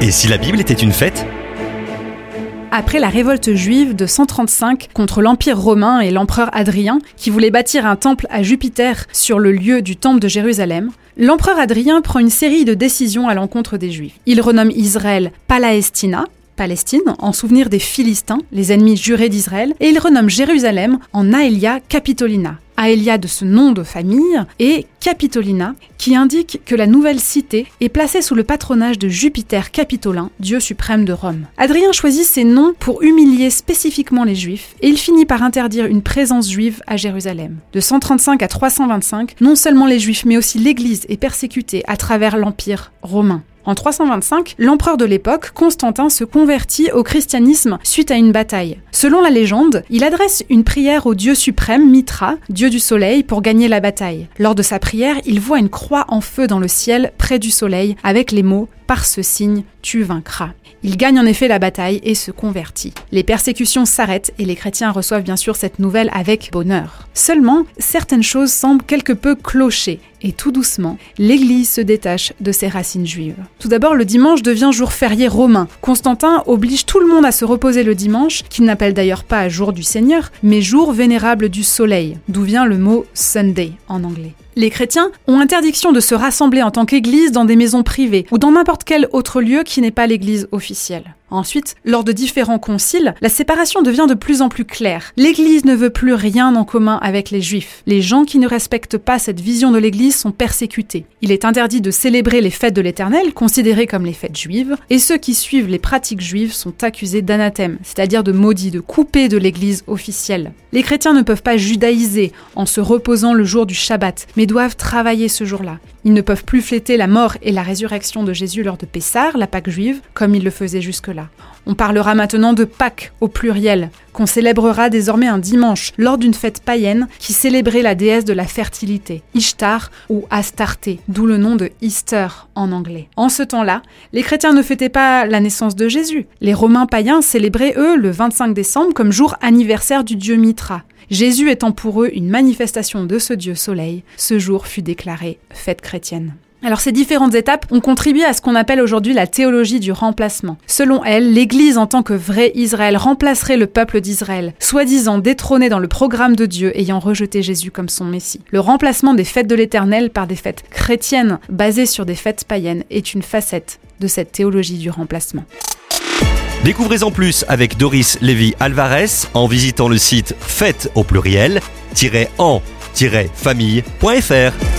Et si la Bible était une fête après la révolte juive de 135 contre l'Empire romain et l'empereur Adrien, qui voulait bâtir un temple à Jupiter sur le lieu du temple de Jérusalem, l'empereur Adrien prend une série de décisions à l'encontre des Juifs. Il renomme Israël Palaestina, Palestine, en souvenir des Philistins, les ennemis jurés d'Israël, et il renomme Jérusalem en Aelia Capitolina. Aelia de ce nom de famille et Capitolina, qui indique que la nouvelle cité est placée sous le patronage de Jupiter Capitolin, dieu suprême de Rome. Adrien choisit ces noms pour humilier spécifiquement les Juifs, et il finit par interdire une présence juive à Jérusalem. De 135 à 325, non seulement les Juifs, mais aussi l'Église est persécutée à travers l'Empire romain. En 325, l'empereur de l'époque, Constantin, se convertit au christianisme suite à une bataille. Selon la légende, il adresse une prière au dieu suprême Mitra, dieu du soleil, pour gagner la bataille. Lors de sa prière, il voit une croix en feu dans le ciel près du soleil avec les mots par ce signe, tu vaincras. Il gagne en effet la bataille et se convertit. Les persécutions s'arrêtent et les chrétiens reçoivent bien sûr cette nouvelle avec bonheur. Seulement, certaines choses semblent quelque peu clocher et tout doucement, l'Église se détache de ses racines juives. Tout d'abord, le dimanche devient jour férié romain. Constantin oblige tout le monde à se reposer le dimanche, qu'il n'appelle d'ailleurs pas jour du Seigneur, mais jour vénérable du soleil, d'où vient le mot Sunday en anglais. Les chrétiens ont interdiction de se rassembler en tant qu'église dans des maisons privées ou dans n'importe quel autre lieu qui n'est pas l'église officielle. Ensuite, lors de différents conciles, la séparation devient de plus en plus claire. L'Église ne veut plus rien en commun avec les Juifs. Les gens qui ne respectent pas cette vision de l'Église sont persécutés. Il est interdit de célébrer les fêtes de l'Éternel, considérées comme les fêtes juives, et ceux qui suivent les pratiques juives sont accusés d'anathème, c'est-à-dire de maudits, de coupés de l'Église officielle. Les chrétiens ne peuvent pas judaïser en se reposant le jour du Shabbat, mais doivent travailler ce jour-là. Ils ne peuvent plus fêter la mort et la résurrection de Jésus lors de Pessar, la Pâque juive, comme ils le faisaient jusque-là. On parlera maintenant de Pâques au pluriel, qu'on célébrera désormais un dimanche lors d'une fête païenne qui célébrait la déesse de la fertilité, Ishtar ou Astarté, d'où le nom de Easter en anglais. En ce temps-là, les chrétiens ne fêtaient pas la naissance de Jésus. Les Romains païens célébraient, eux, le 25 décembre comme jour anniversaire du dieu Mitra. Jésus étant pour eux une manifestation de ce Dieu soleil, ce jour fut déclaré fête chrétienne. Alors ces différentes étapes ont contribué à ce qu'on appelle aujourd'hui la théologie du remplacement. Selon elle, l'Église en tant que vrai Israël remplacerait le peuple d'Israël, soi-disant détrôné dans le programme de Dieu ayant rejeté Jésus comme son Messie. Le remplacement des fêtes de l'Éternel par des fêtes chrétiennes basées sur des fêtes païennes est une facette de cette théologie du remplacement. Découvrez en plus avec Doris Lévy Alvarez en visitant le site fête au pluriel en-famille.fr.